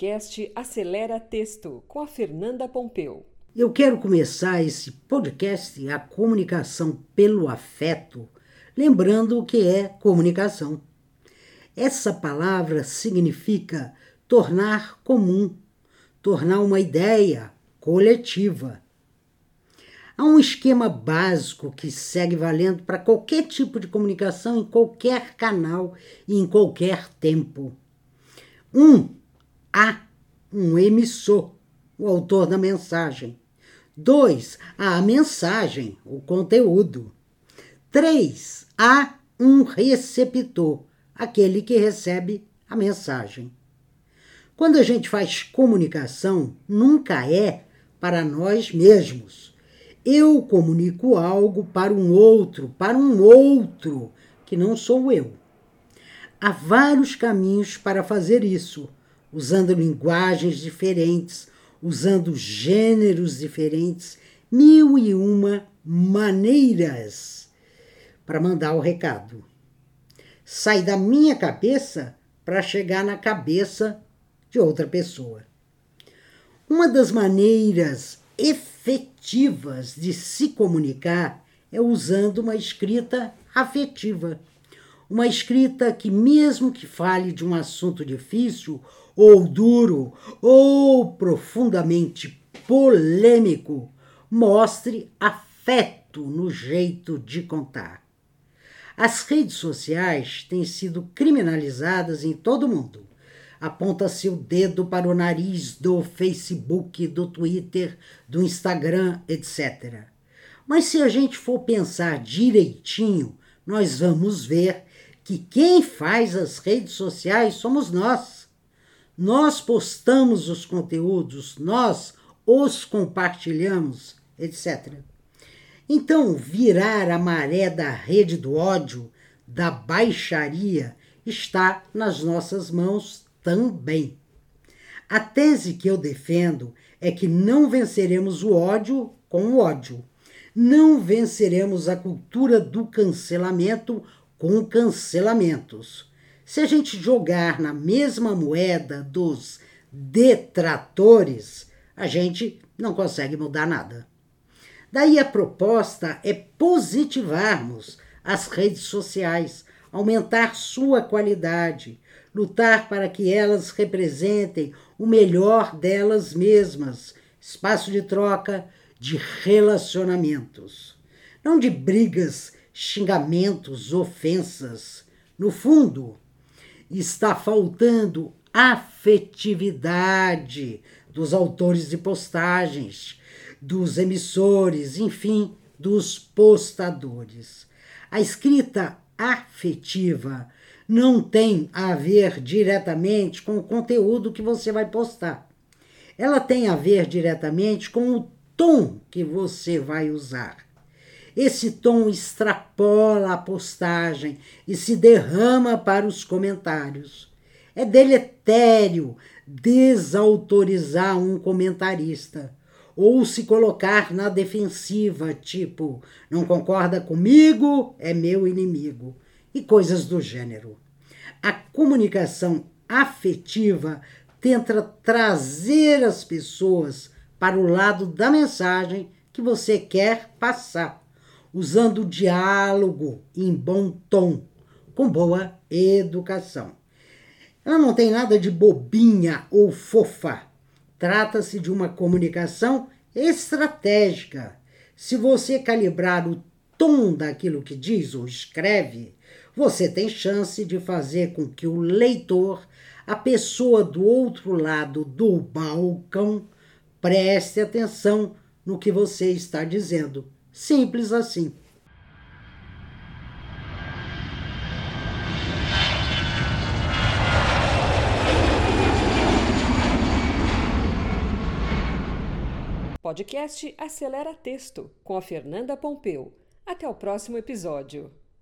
podcast Acelera Texto com a Fernanda Pompeu. Eu quero começar esse podcast, a comunicação pelo afeto, lembrando o que é comunicação. Essa palavra significa tornar comum, tornar uma ideia coletiva. Há um esquema básico que segue valendo para qualquer tipo de comunicação, em qualquer canal e em qualquer tempo. Um a um emissor, o autor da mensagem. 2. A mensagem, o conteúdo. 3. A um receptor, aquele que recebe a mensagem. Quando a gente faz comunicação, nunca é para nós mesmos. Eu comunico algo para um outro, para um outro, que não sou eu. Há vários caminhos para fazer isso usando linguagens diferentes, usando gêneros diferentes, mil e uma maneiras para mandar o recado. Sai da minha cabeça para chegar na cabeça de outra pessoa. Uma das maneiras efetivas de se comunicar é usando uma escrita afetiva. Uma escrita que, mesmo que fale de um assunto difícil ou duro, ou profundamente polêmico, mostre afeto no jeito de contar. As redes sociais têm sido criminalizadas em todo o mundo. Aponta-se o dedo para o nariz do Facebook, do Twitter, do Instagram, etc. Mas se a gente for pensar direitinho, nós vamos ver que quem faz as redes sociais somos nós nós postamos os conteúdos, nós os compartilhamos, etc. Então, virar a maré da rede do ódio, da baixaria, está nas nossas mãos também. A tese que eu defendo é que não venceremos o ódio com o ódio. Não venceremos a cultura do cancelamento com cancelamentos. Se a gente jogar na mesma moeda dos detratores, a gente não consegue mudar nada. Daí a proposta é positivarmos as redes sociais, aumentar sua qualidade, lutar para que elas representem o melhor delas mesmas, espaço de troca, de relacionamentos, não de brigas, xingamentos, ofensas. No fundo, está faltando afetividade dos autores de postagens, dos emissores, enfim, dos postadores. A escrita afetiva não tem a ver diretamente com o conteúdo que você vai postar. Ela tem a ver diretamente com o tom que você vai usar. Esse tom extrapola a postagem e se derrama para os comentários. É deletério desautorizar um comentarista ou se colocar na defensiva, tipo, não concorda comigo, é meu inimigo, e coisas do gênero. A comunicação afetiva tenta trazer as pessoas para o lado da mensagem que você quer passar usando o diálogo em bom tom, com boa educação. Ela não tem nada de bobinha ou fofa. Trata-se de uma comunicação estratégica. Se você calibrar o tom daquilo que diz ou escreve, você tem chance de fazer com que o leitor, a pessoa do outro lado do balcão, preste atenção no que você está dizendo Simples assim. Podcast Acelera Texto com a Fernanda Pompeu. Até o próximo episódio.